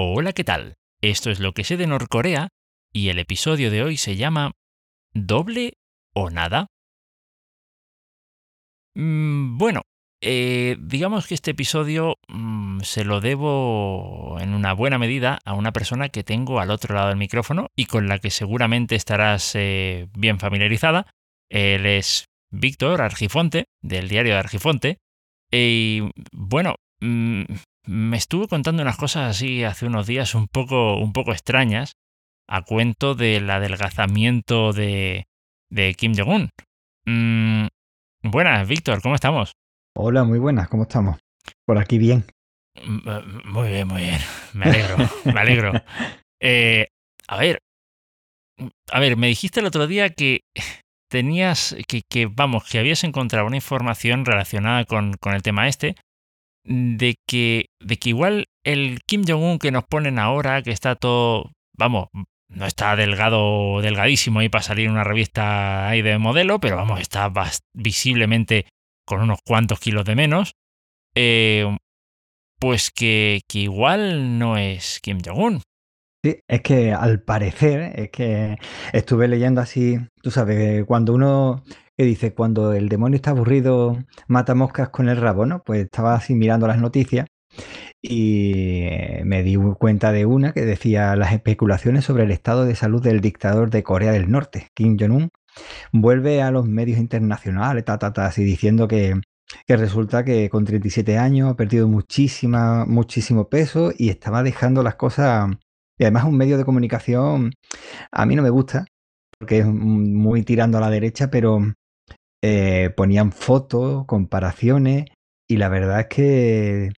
Hola, ¿qué tal? Esto es lo que sé de Norcorea y el episodio de hoy se llama ¿Doble o nada? Mm, bueno, eh, digamos que este episodio mm, se lo debo en una buena medida a una persona que tengo al otro lado del micrófono y con la que seguramente estarás eh, bien familiarizada. Él es Víctor Argifonte, del diario de Argifonte. Y bueno, mm, me estuve contando unas cosas así hace unos días un poco, un poco extrañas a cuento del adelgazamiento de, de Kim Jong-un. Mm, buenas, Víctor, ¿cómo estamos? Hola, muy buenas, ¿cómo estamos? Por aquí bien. Mm, eh, muy bien, muy bien. Me alegro, me alegro. Eh, a ver, a ver, me dijiste el otro día que tenías, que, que, vamos, que habías encontrado una información relacionada con, con el tema este de que, de que igual el Kim Jong-un que nos ponen ahora, que está todo, vamos, no está delgado, delgadísimo ahí para salir una revista ahí de modelo, pero vamos, está visiblemente con unos cuantos kilos de menos, eh, pues que, que igual no es Kim Jong-un. Sí, es que al parecer, es que estuve leyendo así, tú sabes, cuando uno que dice, cuando el demonio está aburrido, mata moscas con el rabo, ¿no? Pues estaba así mirando las noticias y me di cuenta de una que decía las especulaciones sobre el estado de salud del dictador de Corea del Norte, Kim Jong-un, vuelve a los medios internacionales, ta, ta, ta, así diciendo que, que resulta que con 37 años ha perdido muchísima, muchísimo peso y estaba dejando las cosas... Y además un medio de comunicación a mí no me gusta, porque es muy tirando a la derecha, pero eh, ponían fotos, comparaciones, y la verdad es que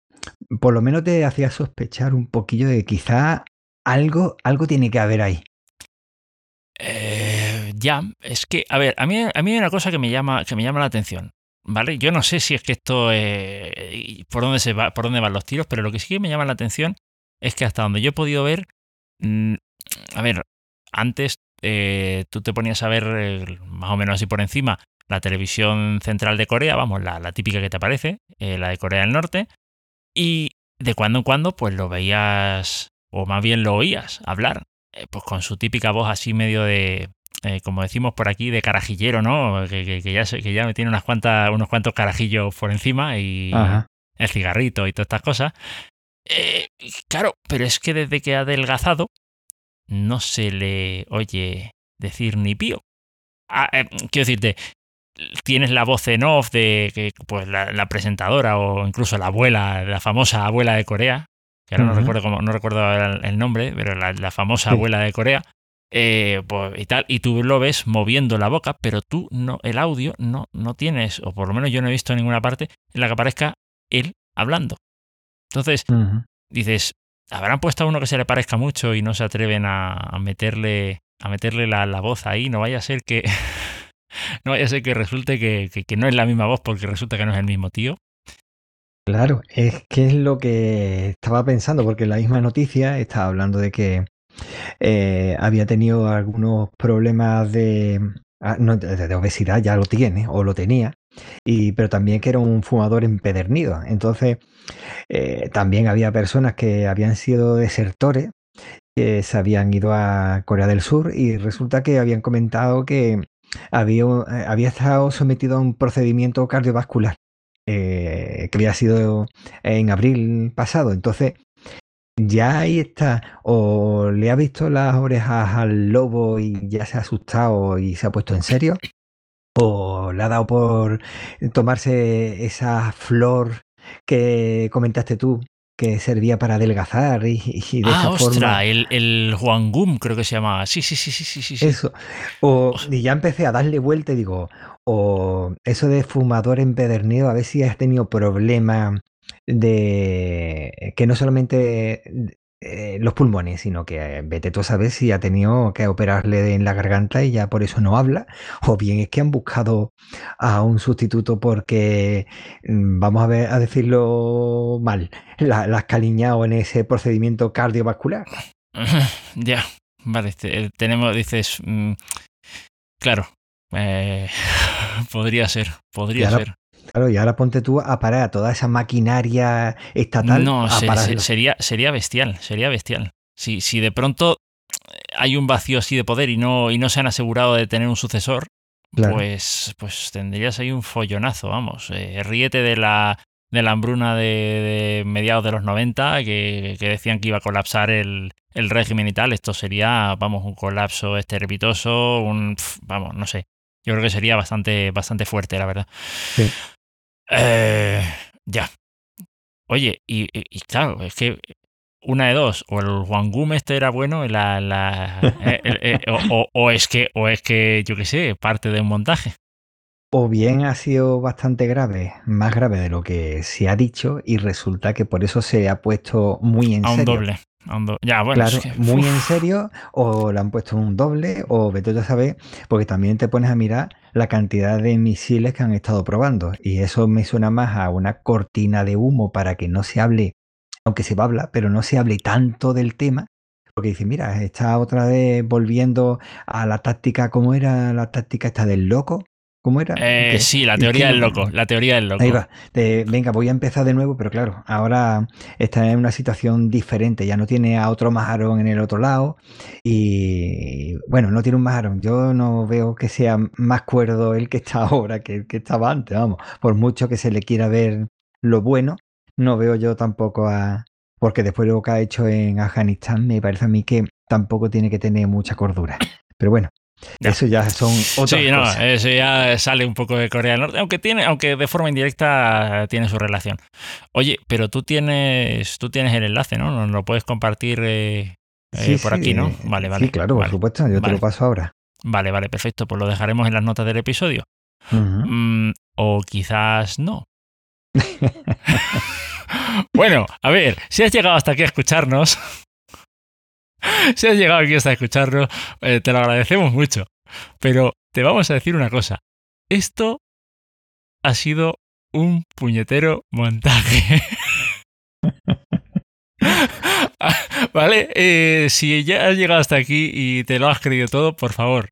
por lo menos te hacía sospechar un poquillo de que quizá algo, algo tiene que haber ahí. Eh, ya, es que, a ver, a mí, a mí hay una cosa que me llama, que me llama la atención. ¿Vale? Yo no sé si es que esto eh, por dónde se va, por dónde van los tiros, pero lo que sí que me llama la atención es que hasta donde yo he podido ver, mm, a ver, antes eh, tú te ponías a ver más o menos así por encima la televisión central de Corea, vamos, la, típica que te aparece, eh, la de Corea del Norte, y de cuando en cuando pues lo veías, o más bien lo oías hablar, eh, pues con su típica voz así medio de, eh, como decimos por aquí, de carajillero, ¿no? Que, ya, que ya tiene unas cuantas, unos cuantos carajillos por encima y el cigarrito y todas estas cosas. claro, pero es que desde que ha adelgazado no se le oye decir ni pío. Ah, quiero decirte, tienes la voz en off de que, pues, la, presentadora o incluso la abuela, la famosa abuela de Corea, que ahora no recuerdo cómo, no recuerdo el nombre, pero la, famosa abuela de Corea, eh, pues, y tal, y tú lo ves moviendo la boca, pero tú no, el audio no, no tienes, o por lo menos yo no he visto en ninguna parte en la que aparezca él hablando. Entonces, dices, habrán puesto a uno que se le parezca mucho y no se atreven a, meterle, a meterle la, la voz ahí, no vaya a ser que no vaya a que resulte que, no es la misma voz porque resulta que no es el mismo tío. Claro, es que es lo que estaba pensando, porque la misma noticia estaba hablando de que eh, había tenido algunos problemas de, ah, de, obesidad, ya lo tiene o lo tenía, y, pero también que era un fumador empedernido. Entonces, eh, también había personas que habían sido desertores, que se habían ido a Corea del Sur y resulta que habían comentado que había, eh, había estado sometido a un procedimiento cardiovascular eh, que había sido en abril pasado. Entonces, ya ahí está, o le ha visto las orejas al lobo y ya se ha asustado y se ha puesto en serio, o le ha dado por tomarse esa flor que comentaste tú, que servía para adelgazar y, de ah, ostra, el, el Gum creo que se llamaba. Sí, sí, sí, sí, sí, sí. Eso. O, y ya empecé a darle vuelta y digo, o eso de fumador empedernido, a ver si has tenido problemas de que no solamente eh, los pulmones, sino que eh, vete tú a saber si ha tenido que operarle en la garganta y ya por eso no habla, o bien es que han buscado a un sustituto porque, mm, vamos a, ver, a decirlo mal, la, has caliñado en ese procedimiento cardiovascular. Ya, vale, eh, tenemos, dices, mm, claro, podría ser, podría ser. Claro, y ahora ponte tú a parar a toda esa maquinaria estatal. No, a se- parar- se- sería, sería bestial, sería bestial. Si, si de pronto hay un vacío así de poder y no, y no se han asegurado de tener un sucesor, Claro. pues, pues tendrías ahí un follonazo, vamos. Eh, ríete de la, de la hambruna de, de mediados de los 90, que, que decían que iba a colapsar el, el régimen y tal. Esto sería, vamos, un colapso estrepitoso, un, vamos, no sé. Yo creo que sería bastante, bastante fuerte, la verdad. Sí. Eh, ya. Oye, y, y- y claro, es que una de dos, o el Wangum este era bueno, la, la- eh, eh, o, es que, o es que, yo qué sé, parte de un montaje. O bien ha sido bastante grave, más grave de lo que se ha dicho, y resulta que por eso se ha puesto muy en A un serio. doble. a un do- Ya, bueno, claro, es que, muy en serio, o le han puesto un doble, o vete tú a saber, porque también te pones a mirar la cantidad de misiles que han estado probando, y eso me suena más a una cortina de humo para que no se hable, aunque se va a hablar, pero no se hable tanto del tema, porque dice, mira, está otra vez volviendo a la táctica, ¿cómo era la táctica esta del loco? ¿Cómo era? eh, sí, la teoría del loco, la teoría del loco. Ahí va. De, venga, voy a empezar de nuevo, pero claro, ahora está en una situación diferente. Ya no tiene a otro Majarón en el otro lado. Y bueno, no tiene un Majarón. Yo no veo que sea más cuerdo el que está ahora que el que estaba antes. Vamos, por mucho que se le quiera ver lo bueno, no veo yo tampoco a. Porque después de lo que ha hecho en Afganistán, me parece a mí que tampoco tiene que tener mucha cordura. Pero bueno, Ya. eso ya son otras Sí, no, cosas. eso ya sale un poco de Corea del Norte, aunque tiene, aunque de forma indirecta tiene su relación. Oye, pero tú tienes, tú tienes el enlace, ¿no? Nos lo puedes compartir eh, eh, por sí, aquí, ¿no? Vale, vale. Sí, claro, por supuesto. Yo te lo paso ahora. Vale, vale, perfecto. Pues lo dejaremos en las notas del episodio. Mm, o quizás no. bueno, a ver, si has llegado hasta aquí a escucharnos, si has llegado aquí hasta escucharnos, eh, te lo agradecemos mucho. Pero te vamos a decir una cosa. Esto ha sido un puñetero montaje. vale, eh, si ya has llegado hasta aquí y te lo has creído todo, por favor,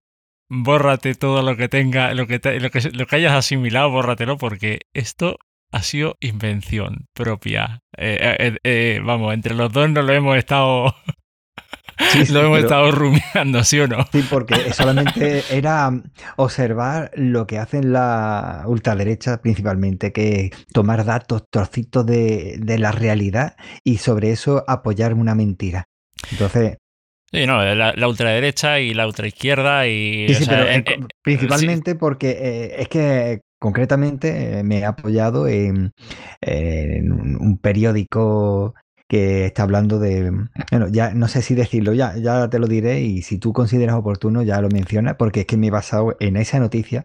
bórrate todo lo que tenga, lo que, lo que, lo que hayas asimilado, bórratelo, porque esto ha sido invención propia. Eh, vamos, entre los dos nos lo hemos estado, Sí, sí, lo hemos pero- estado rumiando, ¿sí o no? sí, porque solamente era observar lo que hacen la ultraderecha principalmente, que es tomar datos, trocitos de, de la realidad y sobre eso apoyar una mentira. Entonces, Sí, no, la, la ultraderecha y la ultraizquierda y... sí, sí, sea, pero eh, en- principalmente porque eh, es que concretamente eh, me he apoyado en, un periódico que está hablando de, bueno, ya no sé si decirlo, ya, ya te lo diré y si tú consideras oportuno ya lo mencionas, porque es que me he basado en esa noticia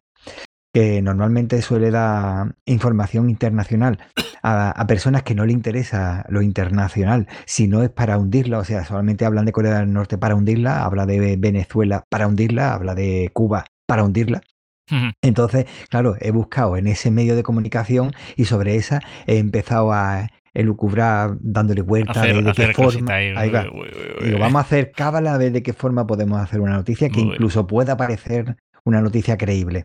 que normalmente suele dar información internacional a, a personas que no le interesa lo internacional, si no es para hundirla, o sea, solamente hablan de Corea del Norte para hundirla, habla de Venezuela para hundirla, habla de Cuba para hundirla. Entonces, claro, he buscado en ese medio de comunicación y sobre esa he empezado a elucubrar dándole vuelta hacer, de, qué forma. ahí. Ahí va. Uy, uy, uy, Digo, uy. vamos a hacer cábala a ver de qué forma podemos hacer una noticia que incluso pueda parecer una noticia creíble.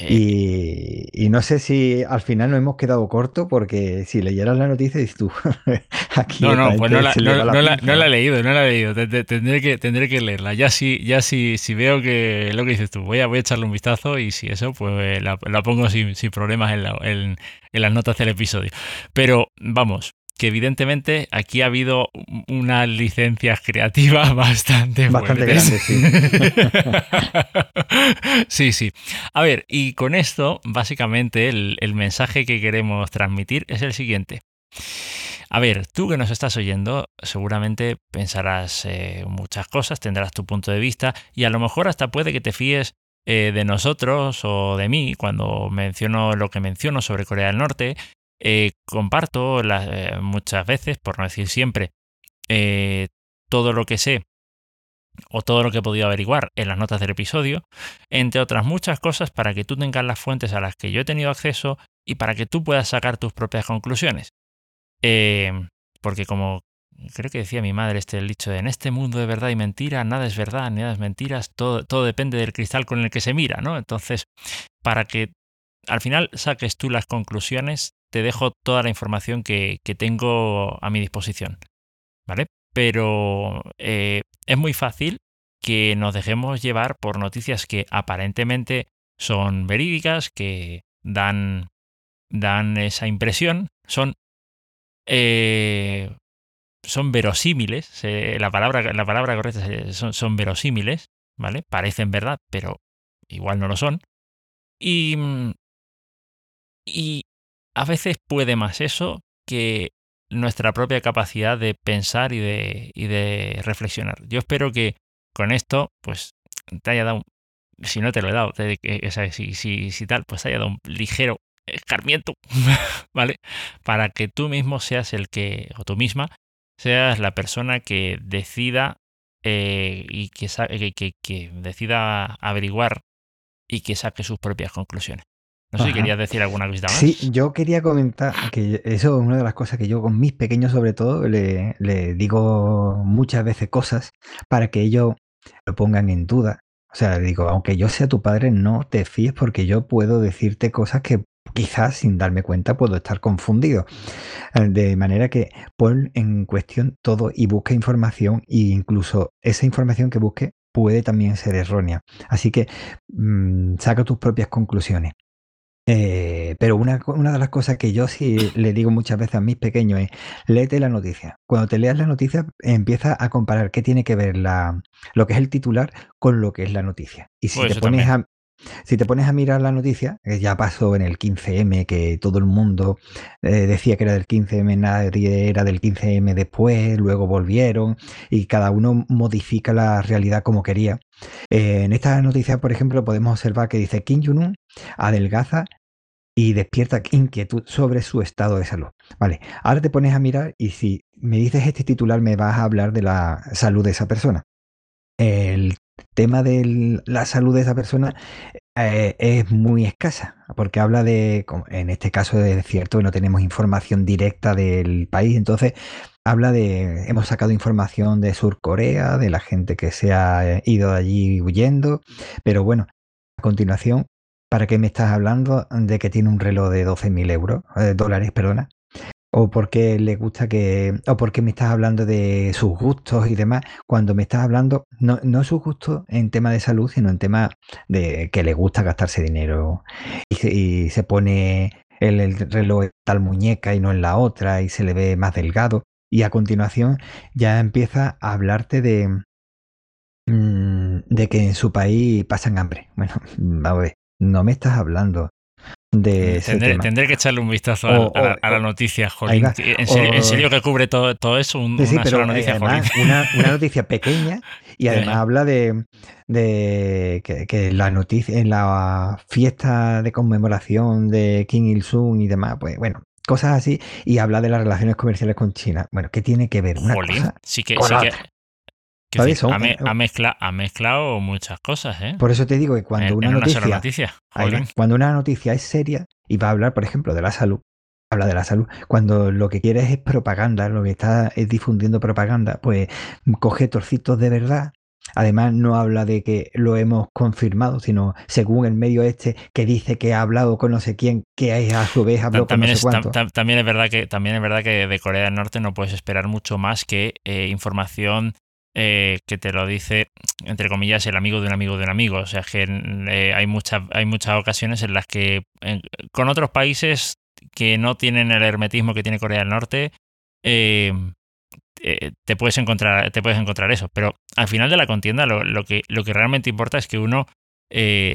Eh, Y, y no sé si al final nos hemos quedado corto porque si leyeras la noticia dices tú, aquí No, no, pues no la, no- no he leído, no la he leído. Te- te- Tendré que, tendré que leerla. Ya si, ya si, si veo que lo que dices tú, voy a, voy a echarle un vistazo y si eso, pues la, la pongo sin, sin problemas en, la- en- en las notas del episodio. Pero vamos, que evidentemente aquí ha habido unas licencias creativas bastante Bastante fuertes. grandes, sí, sí. A ver, y con esto, básicamente, el, el mensaje que queremos transmitir es el siguiente. A ver, tú que nos estás oyendo, seguramente pensarás eh, muchas cosas, tendrás tu punto de vista y a lo mejor hasta puede que te fíes eh, de nosotros o de mí cuando menciono lo que menciono sobre Corea del Norte. Eh, comparto las- eh, muchas veces, por no decir siempre, eh, todo lo que sé o todo lo que he podido averiguar en las notas del episodio, entre otras muchas cosas para que tú tengas las fuentes a las que yo he tenido acceso y para que tú puedas sacar tus propias conclusiones. Porque como creo que decía mi madre este el dicho de en este mundo de verdad y mentira, nada es verdad, nada es mentiras, todo, todo depende del cristal con el que se mira, ¿no? Entonces, para que al final saques tú las conclusiones, te dejo toda la información que, tengo a mi disposición. ¿Vale? Pero eh, es muy fácil que nos dejemos llevar por noticias que aparentemente son verídicas, que dan, dan esa impresión, son, eh, son verosímiles, la, palabra, la palabra correcta son, son verosímiles, ¿vale? Parecen verdad, pero igual no lo son. Y, y a veces puede más eso que nuestra propia capacidad de pensar y de, y de reflexionar. Yo espero que con esto, pues, te haya dado, si no te lo he dado, si, si, tal, pues te haya dado un ligero escarmiento, ¿vale? Para que tú mismo seas el que, o tú misma, seas la persona que decida eh, y que, que, decida averiguar y que saque sus propias conclusiones. No sé si querías decir alguna cosita más. Sí, yo quería comentar que eso es una de las cosas que yo con mis pequeños sobre todo le, le digo muchas veces cosas para que ellos lo pongan en duda. O sea, le digo, aunque yo sea tu padre, no te fíes porque yo puedo decirte cosas que quizás sin darme cuenta puedo estar confundido. De manera que pon en cuestión todo y busca información e incluso esa información que busque puede también ser errónea. Así que mm, saca tus propias conclusiones. Eh, pero una, una, de las cosas que yo sí le digo muchas veces a mis pequeños es, léete la noticia. Cuando te leas la noticia, empieza a comparar qué tiene que ver la, lo que es el titular con lo que es la noticia. Y si pues te pones a, si te pones a mirar la noticia, que ya pasó en el 15M, que todo el mundo eh, decía que era del 15M, nadie era del 15M después, luego volvieron y cada uno modifica la realidad como quería. Eh, en esta noticia, por ejemplo, podemos observar que dice Kim Jong-un adelgaza y despierta inquietud sobre su estado de salud. Vale, ahora te pones a mirar y si me dices este titular me vas a hablar de la salud de esa persona. El tema de la salud de esa persona eh, es muy escasa, porque habla de, en este caso es cierto que no tenemos información directa del país, entonces habla de, hemos sacado información de Sur Corea, de la gente que se ha ido de allí huyendo, pero bueno, a continuación, ¿para qué me estás hablando de que tiene un reloj de 12.000 euros, eh, dólares, perdona? O porque le gusta que, o porque me estás hablando de sus gustos y demás, cuando me estás hablando, no, no sus gustos en tema de salud, sino en tema de que le gusta gastarse dinero y, se pone el, reloj en tal muñeca y no en la otra y se le ve más delgado. Y a continuación ya empieza a hablarte de, mm, de que en su país pasan hambre. Bueno, a ver, no me estás hablando tendré, que echarle un vistazo a, la, noticia, Jolín. ¿En serio, que cubre todo, todo eso? una sola noticia, una, noticia pequeña y además habla de, que, la noticia en la fiesta de conmemoración de Kim Il-sung y demás, pues bueno, cosas así, y habla de las relaciones comerciales con China. Bueno, ¿qué tiene que ver una cosa sí que, sí que, ha, mezclado muchas cosas, ¿eh? Por eso te digo que cuando una, noticia, cuando una noticia es seria y va a hablar, por ejemplo, de la salud, habla de la salud. Cuando lo que quieres es propaganda, lo que está es difundiendo propaganda, pues coge trocitos de verdad. Además, no habla de que lo hemos confirmado, sino según el medio este que dice que ha hablado con no sé quién, que a su vez habló con no sé cuánto. también es verdad que también es verdad que de Corea del Norte no puedes esperar mucho más que eh, información eh, que te lo dice, entre comillas, el amigo de un amigo de un amigo. O sea, que eh, hay, muchas, hay muchas ocasiones en las que con otros países que no tienen el hermetismo que tiene Corea del Norte, eh, te, puedes encontrar, te puedes encontrar eso. Pero al final de la contienda lo, que, lo que realmente importa es que uno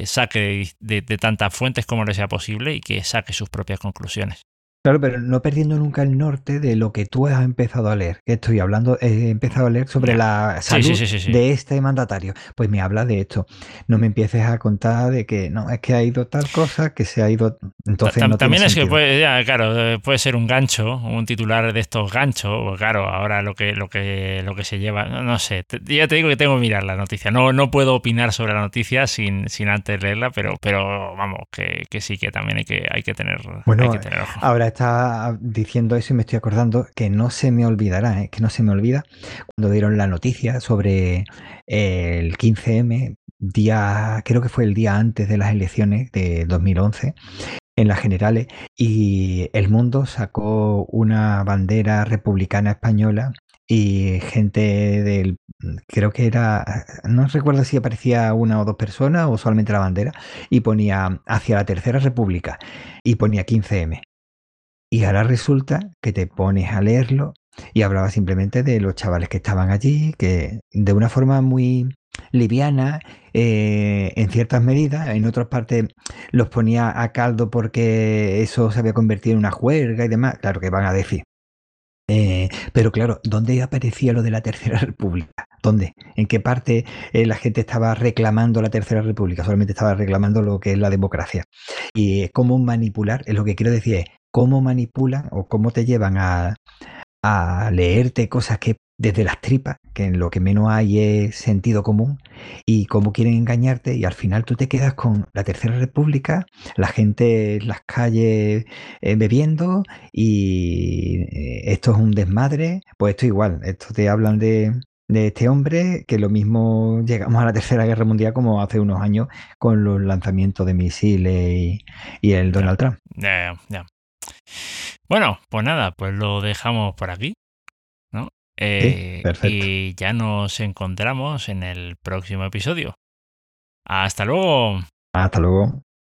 saque de, de tantas fuentes como le sea posible y que saque sus propias conclusiones. Claro, pero no perdiendo nunca el norte de lo que tú has empezado a leer. Estoy hablando, he empezado a leer sobre la salud de este mandatario. Pues me habla de esto. No me empieces a contar de que no, es que ha ido tal cosa, que se ha ido. Entonces También es que puede, claro, eh, puede ser un gancho, un titular de estos ganchos. Claro, ahora lo que, lo que, lo que se lleva, no, sé. Ya te digo que tengo que mirar la noticia. No, no puedo opinar sobre la noticia sin, sin antes leerla, pero, pero vamos, que, que sí, que también hay que, hay que tener, bueno, hay que tener ojo. Ahora está diciendo eso y me estoy acordando que no se me olvidará, ¿eh? que no se me olvida cuando dieron la noticia sobre el 15M, día, creo que fue el día antes de las elecciones de 2011, en las generales, y El Mundo sacó una bandera republicana española y gente del, creo que era, no recuerdo si aparecía una o dos personas o solamente la bandera, y ponía hacia la Tercera República y ponía 15M. Y ahora resulta que te pones a leerlo y hablaba simplemente de los chavales que estaban allí, que de una forma muy liviana, eh, en ciertas medidas, en otras partes los ponía a caldo porque eso se había convertido en una juerga y demás, claro que van a decir. Eh, pero claro, ¿dónde aparecía lo de la Tercera República? ¿Dónde? ¿En qué parte eh, la gente estaba reclamando la Tercera República? Solamente estaba reclamando lo que es la democracia. Y cómo manipular, es lo que quiero decir es, cómo manipulan o cómo te llevan a, a leerte cosas que desde las tripas, que en lo que menos hay es sentido común, y cómo quieren engañarte, y al final tú te quedas con la Tercera República, la gente en las calles eh, bebiendo, y eh, esto es un desmadre, pues esto igual, esto te hablan de, este hombre, que lo mismo llegamos a la Tercera Guerra Mundial como hace unos años con los lanzamientos de misiles y, el Donald Trump. Ya, ya. Bueno, pues nada, pues lo dejamos por aquí. ¿no? Eh, y ya nos encontramos en el próximo episodio. Hasta luego. Hasta luego.